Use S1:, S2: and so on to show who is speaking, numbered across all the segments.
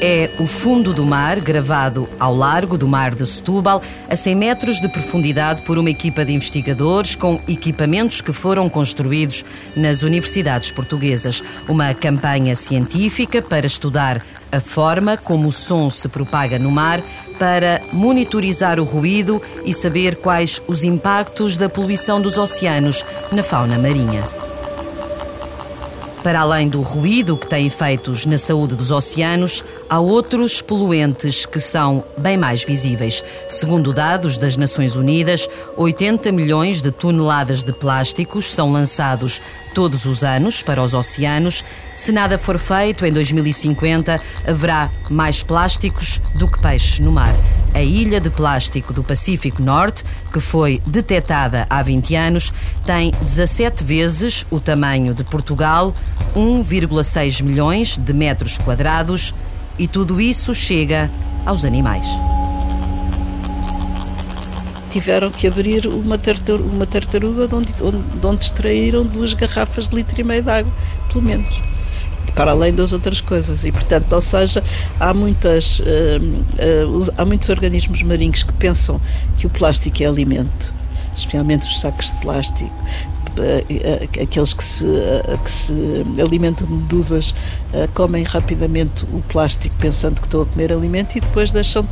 S1: É o fundo do mar, gravado ao largo do mar de Setúbal, a 100 metros de profundidade por uma equipa de investigadores com equipamentos que foram construídos nas universidades portuguesas. Uma campanha científica para estudar a forma como o som se propaga no mar, para monitorizar o ruído e saber quais os impactos da poluição dos oceanos na fauna marinha. Para além do ruído que tem efeitos na saúde dos oceanos, há outros poluentes que são bem mais visíveis. Segundo dados das Nações Unidas, 80 milhões de toneladas de plásticos são lançados todos os anos para os oceanos. Se nada for feito, em 2050 haverá mais plásticos do que peixes no mar a ilha de plástico do Pacífico Norte, que foi detectada há 20 anos, tem 17 vezes o tamanho de Portugal, 1,6 milhões de metros quadrados, e tudo isso chega aos animais.
S2: Tiveram que abrir uma tartaruga, uma tartaruga de, onde, de onde extraíram duas garrafas de litro e meio de água, pelo menos para além das outras coisas. E, portanto, ou seja, há, muitas, uh, uh, há muitos organismos marinhos que pensam que o plástico é alimento, especialmente os sacos de plástico, uh, aqueles que se, que se alimentam de medusas comem rapidamente o plástico pensando que estão a comer alimento e depois deixam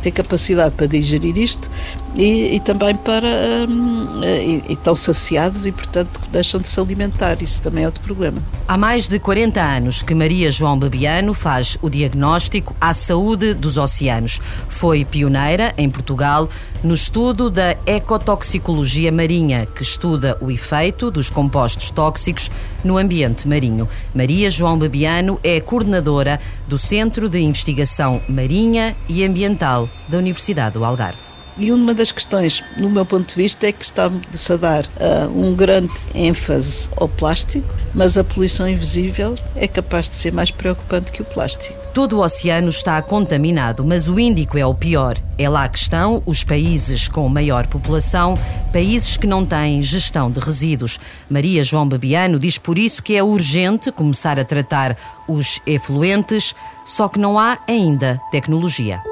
S2: ter capacidade para digerir isto e, e também para. Hum, e, e estão saciados e, portanto, deixam de se alimentar. Isso também é outro problema.
S1: Há mais de 40 anos que Maria João Babiano faz o diagnóstico à saúde dos oceanos. Foi pioneira em Portugal no estudo da ecotoxicologia marinha, que estuda o efeito dos compostos tóxicos no ambiente marinho. Maria João Babiano é coordenadora do Centro de Investigação Marinha e Ambiental da Universidade do Algarve.
S2: E uma das questões, no meu ponto de vista, é que está-se a dar uh, um grande ênfase ao plástico, mas a poluição invisível é capaz de ser mais preocupante que o plástico.
S1: Todo o oceano está contaminado, mas o Índico é o pior. É lá que estão os países com maior população, países que não têm gestão de resíduos. Maria João Babiano diz por isso que é urgente começar a tratar os efluentes, só que não há ainda tecnologia.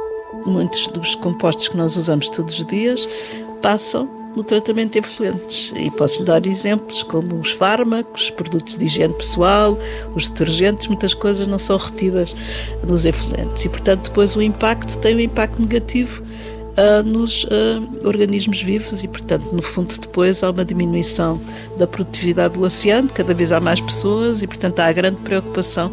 S2: Muitos dos compostos que nós usamos todos os dias passam no tratamento de efluentes. E posso lhe dar exemplos como os fármacos, os produtos de higiene pessoal, os detergentes, muitas coisas não são retidas nos efluentes. E, portanto, depois o impacto tem um impacto negativo uh, nos uh, organismos vivos e, portanto, no fundo, depois há uma diminuição da produtividade do oceano, cada vez há mais pessoas e, portanto, há a grande preocupação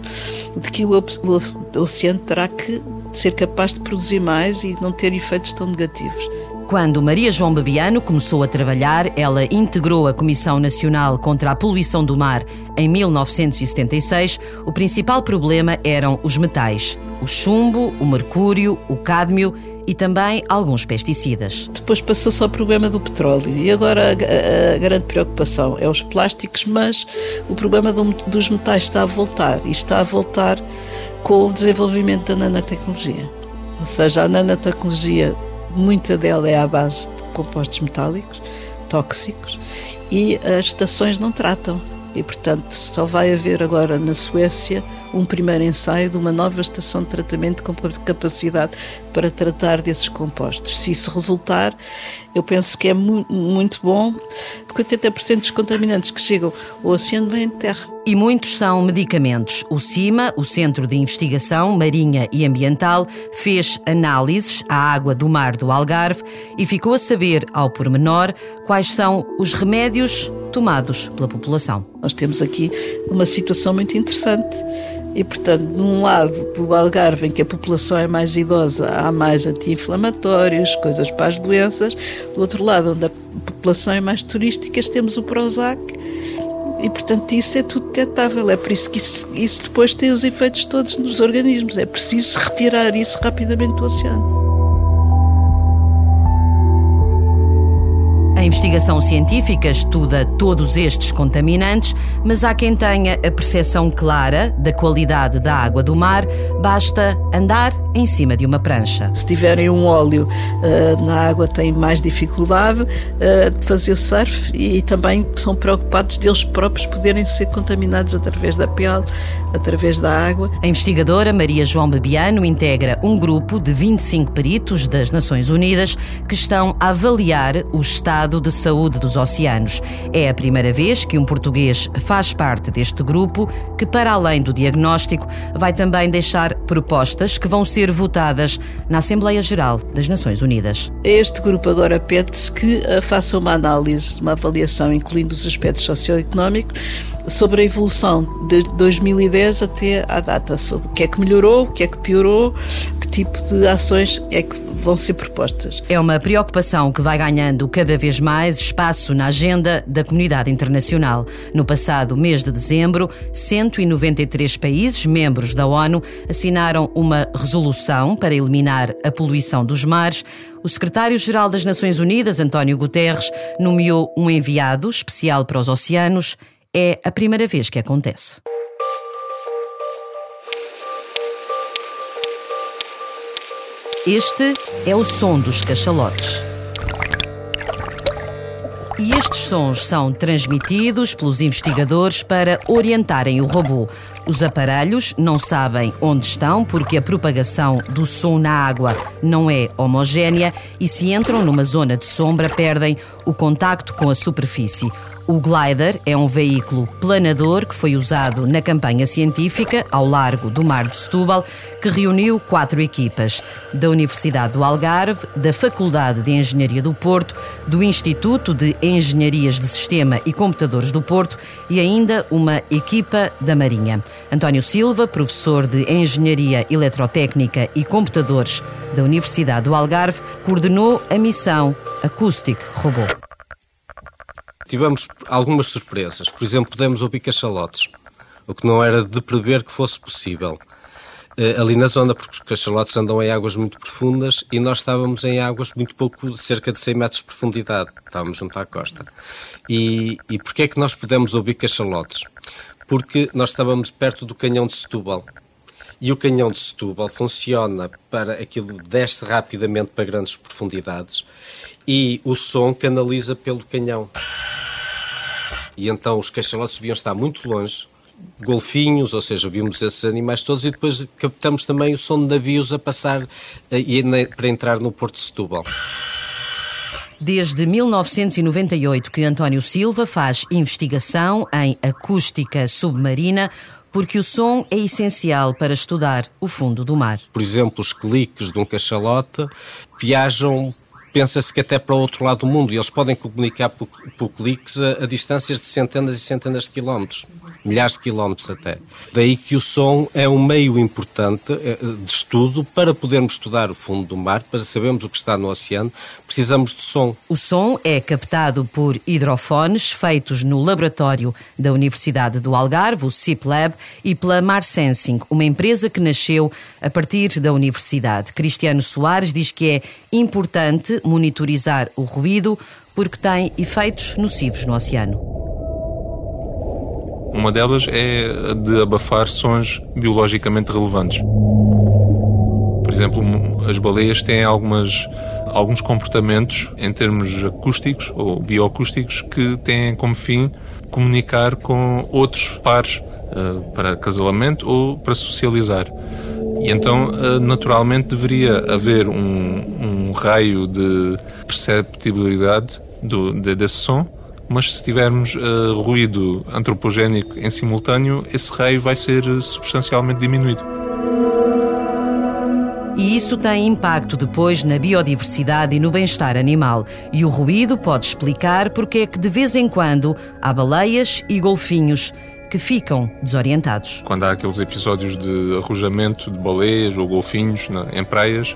S2: de que o, o oceano terá que ser capaz de produzir mais e não ter efeitos tão negativos.
S1: Quando Maria João Babiano começou a trabalhar, ela integrou a Comissão Nacional contra a Poluição do Mar em 1976. O principal problema eram os metais: o chumbo, o mercúrio, o cádmio e também alguns pesticidas.
S2: Depois passou-se ao problema do petróleo e agora a, a, grande preocupação é os plásticos, mas o problema do, dos metais está a voltar e está a voltar com o desenvolvimento da nanotecnologia. Ou seja, a nanotecnologia, muita dela é à base de compostos metálicos, tóxicos, e as estações não tratam. E, portanto, só vai haver agora na Suécia um primeiro ensaio de uma nova estação de tratamento com capacidade para tratar desses compostos. Se isso resultar, eu penso que é mu muito bom, porque 80% dos contaminantes que chegam ao oceano vêm de terra.
S1: E muitos são medicamentos. O CIMA, o Centro de Investigação Marinha e Ambiental, fez análises à água do mar do Algarve e ficou a saber, ao pormenor, quais são os remédios tomados pela população.
S2: Nós temos aqui uma situação muito interessante e, portanto, num lado do Algarve, em que a população é mais idosa, há mais anti-inflamatórios, coisas para as doenças. Do outro lado, onde a população é mais turística, temos o Prozac. E, portanto, isso é tudo detectável. É por isso que isso, isso depois tem os efeitos todos nos organismos. É preciso retirar isso rapidamente do oceano.
S1: Investigação científica estuda todos estes contaminantes, mas há quem tenha a percepção clara da qualidade da água do mar, basta andar em cima de uma prancha.
S2: Se tiverem um óleo uh, na água, têm mais dificuldade uh, de fazer surf e também são preocupados deles próprios poderem ser contaminados através da pele através da água.
S1: A investigadora Maria João Bebiano integra um grupo de 25 peritos das Nações Unidas que estão a avaliar o estado de saúde dos oceanos. É a primeira vez que um português faz parte deste grupo que, para além do diagnóstico, vai também deixar propostas que vão ser votadas na Assembleia Geral das Nações Unidas.
S2: Este grupo agora pede-se que eh, faça uma análise, uma avaliação, incluindo os aspectos socioeconómicos, sobre a evolução de 2010 até à data, sobre o que é que melhorou, o que é que piorou, tipo de ações é que vão ser propostas.
S1: É uma preocupação que vai ganhando cada vez mais espaço na agenda da comunidade internacional. No passado mês de dezembro, 193 países membros da ONU assinaram uma resolução para eliminar a poluição dos mares. O secretário-geral das Nações Unidas, António Guterres, nomeou um enviado especial para os oceanos é a primeira vez que acontece. Este é o som dos cachalotes. E estes sons são transmitidos pelos investigadores para orientarem o robô. Os aparelhos não sabem onde estão porque a propagação do som na água não é homogénea e, se entram numa zona de sombra, perdem o contacto com a superfície. O glider é um veículo planador que foi usado na campanha científica ao largo do Mar de Setúbal, que reuniu quatro equipas da Universidade do Algarve, da Faculdade de Engenharia do Porto, do Instituto de Engenharias de Sistema e Computadores do Porto e ainda uma equipa da Marinha. António Silva, professor de Engenharia Eletrotécnica e Computadores da Universidade do Algarve, coordenou a missão Acoustic Robô.
S3: Tivemos algumas surpresas. Por exemplo, pudemos ouvir cachalotes, o que não era de prever que fosse possível. Uh, ali na zona, porque os cachalotes andam em águas muito profundas e nós estávamos em águas muito pouco, cerca de 100 metros de profundidade. Estávamos junto à costa. E, e porquê é que nós pudemos ouvir cachalotes? Porque nós estávamos perto do canhão de Setúbal. E o canhão de Setúbal funciona para aquilo desce rapidamente para grandes profundidades e o som canaliza pelo canhão. E então os cachalotes deviam estar muito longe, golfinhos, ou seja, vimos esses animais todos e depois captamos também o som de navios a passar eh, para entrar no Porto de Setúbal.
S1: Desde 1998 que António Silva faz investigação em acústica submarina, porque o som é essencial para estudar o fundo do mar.
S3: Por exemplo, os cliques de um cachalote viajam pensa-se que até para o outro lado do mundo, e eles podem comunicar por, por cliques a, a, distâncias de centenas e centenas de quilómetros, milhares de quilómetros até. Daí que o som é um meio importante eh, de estudo para podermos estudar o fundo do mar, para sabermos o que está no oceano, precisamos de som.
S1: O som é captado por hidrofones feitos no laboratório da Universidade do Algarve, o CIPLab, e pela Mar Sensing, uma empresa que nasceu a partir da universidade. Cristiano Soares diz que é importante monitorizar o ruído porque tem efeitos nocivos no oceano.
S4: Uma delas é de abafar sons biologicamente relevantes. Por exemplo, as baleias têm algumas, alguns comportamentos em termos acústicos ou bioacústicos que têm como fim comunicar com outros pares uh, para acasalamento ou para socializar. E então, uh, naturalmente, deveria haver um, um raio de perceptibilidade do, de, desse som mas se tivermos uh, ruído antropogénico em simultâneo, esse raio vai ser substancialmente diminuído.
S1: E isso tem impacto depois na biodiversidade e no bem-estar animal. E o ruído pode explicar porque é que de vez em quando há baleias e golfinhos que ficam desorientados.
S4: Quando há aqueles episódios de arrojamento de baleias ou golfinhos em praias,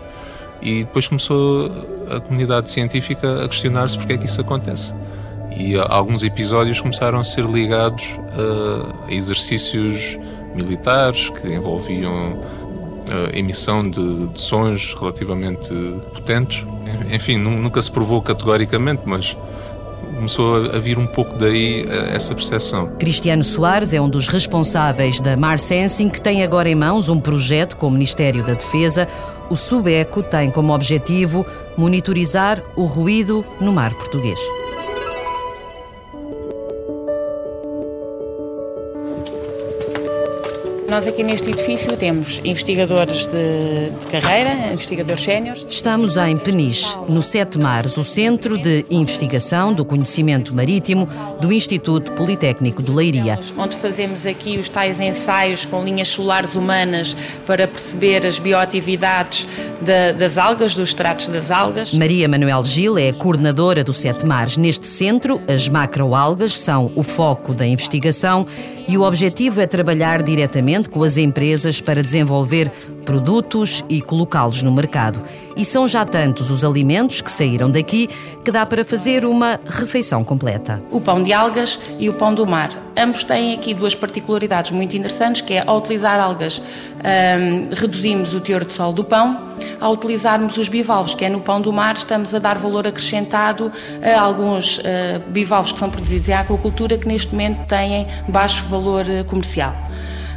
S4: e depois começou a comunidade científica a questionar-se porque é que isso acontece. E alguns episódios começaram a ser ligados a exercícios militares que envolviam a emissão de, de sons relativamente potentes. Enfim, nunca se provou categoricamente, mas começou a vir um pouco daí eh, essa percepção.
S1: Cristiano Soares é um dos responsáveis da Mar Sensing, que tem agora em mãos um projeto com o Ministério da Defesa. O Subeco tem como objetivo monitorizar o ruído no mar português.
S5: Nós aqui neste edifício temos investigadores de, de carreira, investigadores séniores.
S1: Estamos em Peniche, no Sete Mares, o Centro de Investigação do Conhecimento Marítimo do Instituto Politécnico de Leiria.
S5: Onde fazemos aqui os tais ensaios com linhas solares humanas para perceber as bioatividades de, das algas, dos tratos das algas.
S1: Maria Manuel Gil é coordenadora do Sete Mares. Neste centro, as macroalgas são o foco da investigação e o objetivo é trabalhar diretamente com as empresas para desenvolver produtos e colocá-los no mercado. E são já tantos os alimentos que saíram daqui que dá para fazer uma refeição completa.
S5: O pão de algas e o pão do mar. Ambos têm aqui duas particularidades muito interessantes, que é ao utilizar algas hum, reduzimos o teor de sal do pão, ao utilizarmos os bivalves, que é no pão do mar, estamos a dar valor acrescentado a alguns uh, bivalves que são produzidos em aquacultura que neste momento têm baixo valor uh, comercial.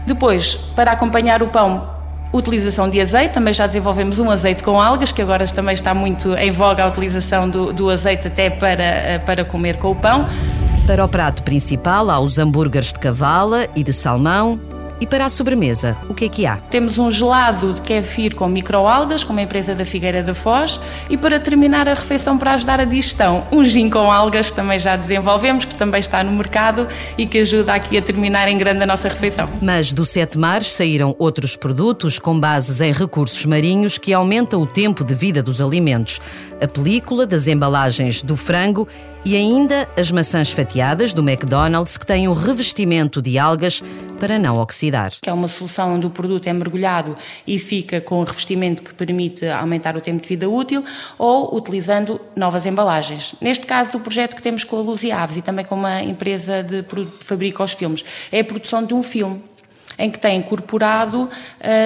S5: Depois, para acompanhar o pão, utilização de azeite, também já desenvolvemos um azeite com algas, que agora também está muito em voga a utilização do, do azeite até para, eh, para comer com o pão.
S1: Para o prato principal há os hambúrgueres de cavala e de salmão, e para a sobremesa, o que é que há?
S5: Temos um gelado de kefir com microalgas, com uma empresa da Figueira da Foz. E para terminar a refeição, para ajudar a digestão, um gin com algas, que também já desenvolvemos, que também está no mercado e que ajuda aqui a terminar em grande a nossa refeição.
S1: Mas do Sete Mares saíram outros produtos com bases em recursos marinhos que aumentam o tempo de vida dos alimentos. A película das embalagens do frango e ainda as maçãs fatiadas do McDonald's que têm um revestimento de algas para não oxidar.
S5: Que é uma solução onde o produto é mergulhado e fica com um revestimento que permite aumentar o tempo de vida útil ou utilizando novas embalagens. Neste caso do projeto que temos com a Luz e Aves e também com uma empresa de que fabrica os filmes, é a produção de um filme em que tem incorporado uh,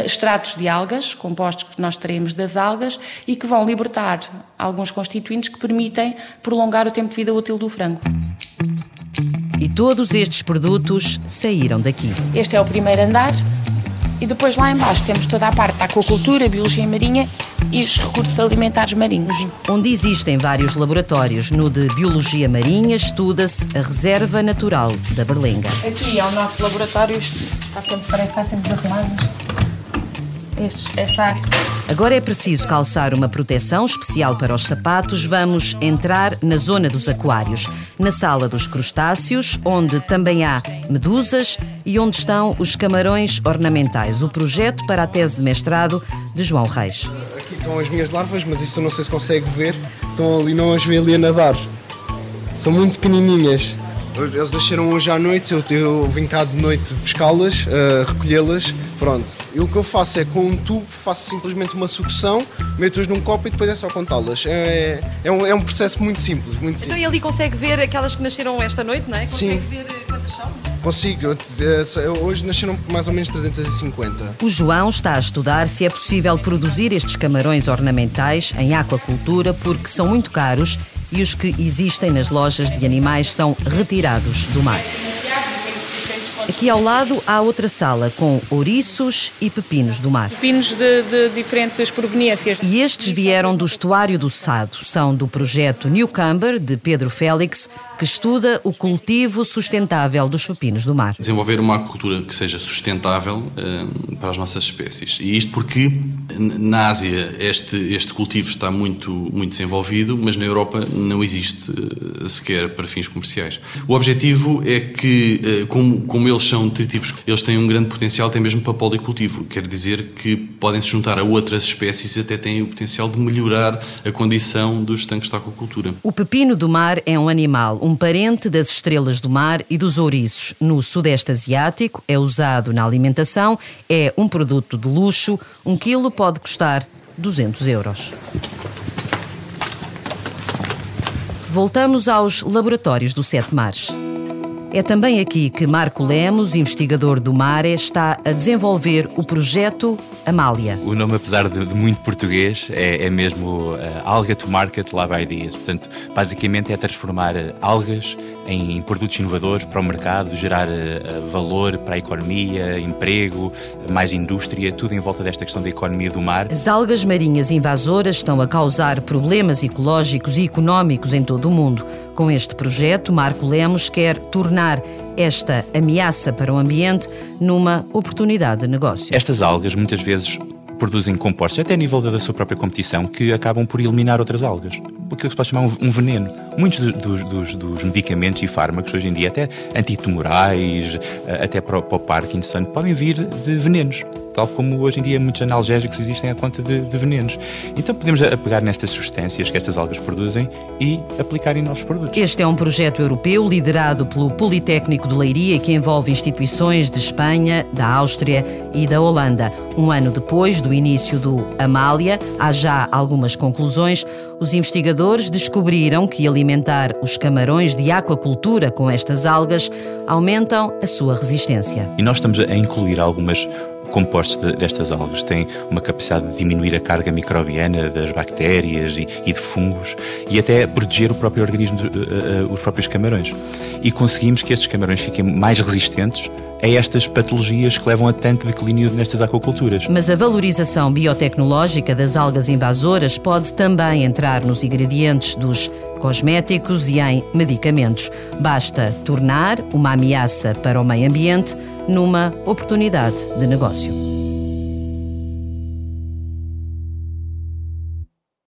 S5: extratos de algas, compostos que nós teremos das algas, e que vão libertar alguns constituintes que permitem prolongar o tempo de vida útil do frango.
S1: E todos estes produtos saíram daqui.
S5: Este é o primeiro andar. E depois lá embaixo temos toda a parte da aquacultura, biologia marinha e os recursos alimentares marinhos.
S1: Onde existem vários laboratórios. No de Biologia Marinha estuda-se a reserva natural da Berlenga.
S5: Aqui é o nosso laboratório, está sempre, parece que está sempre desarrumado. Este, esta área.
S1: Agora é preciso calçar uma proteção especial para os sapatos. Vamos entrar na zona dos aquários, na sala dos crustáceos, onde também há medusas e onde estão os camarões ornamentais. O projeto para a tese de mestrado de João Reis.
S6: Aqui estão as minhas larvas, mas isto não sei se consegue ver. Estão ali, não as vê ali a nadar. São muito pequenininhas. Eles nasceram hoje à noite, eu, eu vim cá de noite pescá-las, uh, recolhê-las, pronto. E o que eu faço é com um tubo, faço simplesmente uma sucção, meto-as num copo e depois é só contá-las. É, é, um, é um processo muito simples, muito simples.
S7: Então e ali consegue ver aquelas que nasceram esta noite, não é? Consegue
S6: Sim.
S7: ver quantas são?
S6: Consigo, hoje nasceram mais ou menos 350.
S1: O João está a estudar se é possível produzir estes camarões ornamentais em aquacultura porque são muito caros e os que existem nas lojas de animais são retirados do mar. Aqui ao lado há outra sala com ouriços e pepinos do mar.
S5: Pepinos de, de diferentes proveniências.
S1: E estes vieram do estuário do Sado. São do projeto Newcumber, de Pedro Félix, que estuda o cultivo sustentável dos pepinos do mar.
S8: Desenvolver uma agricultura que seja sustentável uh, para as nossas espécies. E isto porque na Ásia este, este cultivo está muito, muito desenvolvido, mas na Europa não existe uh, sequer para fins comerciais. O objetivo é que, uh, como, como eles são nutritivos, eles têm um grande potencial, têm mesmo para policultivo. Quer dizer que podem se juntar a outras espécies e até têm o potencial de melhorar a condição dos tanques de aquacultura.
S1: O pepino do mar é um animal, um parente das estrelas do mar e dos ouriços. No Sudeste Asiático é usado na alimentação, é um produto de luxo. Um quilo pode custar 200 euros. Voltamos aos laboratórios do Sete Mares. É também aqui que Marco Lemos, investigador do Mare, está a desenvolver o projeto Amália.
S9: O nome, apesar de, de muito português, é, é mesmo uh, Alga to Market Lab Ideas. Portanto, basicamente é transformar uh, algas em produtos inovadores para o mercado, gerar uh, valor para a economia, emprego, mais indústria, tudo em volta desta questão da economia do mar.
S1: As algas marinhas invasoras estão a causar problemas ecológicos e económicos em todo o mundo. Com este projeto, Marco Lemos quer tornar esta ameaça para o ambiente numa oportunidade de negócio.
S9: Estas algas muitas vezes produzem compostos, até a nível da sua própria competição, que acabam por eliminar outras algas. Aquilo que se pode chamar um veneno. Muitos dos, dos, dos medicamentos e fármacos hoje em dia, até antitumorais, eh, até para o Parkinson, podem vir de venenos tal como hoje em dia muitos analgésicos existem à conta de, de venenos. Então podemos pegar nestas substâncias que estas algas produzem e aplicar em novos produtos.
S1: Este é um projeto europeu liderado pelo Politécnico de Leiria que envolve instituições de Espanha, da Áustria e da Holanda. Um ano depois do início do Amália, há já algumas conclusões. Os investigadores descobriram que alimentar os camarões de aquacultura com estas algas aumentam a sua resistência.
S9: E nós estamos a incluir algumas compostos de, destas algas têm uma capacidade de diminuir a carga microbiana das bactérias e, e de fungos e até proteger o próprio organismo, uh, uh, os próprios camarões. E conseguimos que estes camarões fiquem mais resistentes a estas patologias que levam a tanto declínio nestas aquaculturas.
S1: Mas a valorização biotecnológica das algas invasoras pode também entrar nos ingredientes dos cosméticos e em medicamentos. Basta tornar uma ameaça para o meio ambiente numa oportunidade de negócio.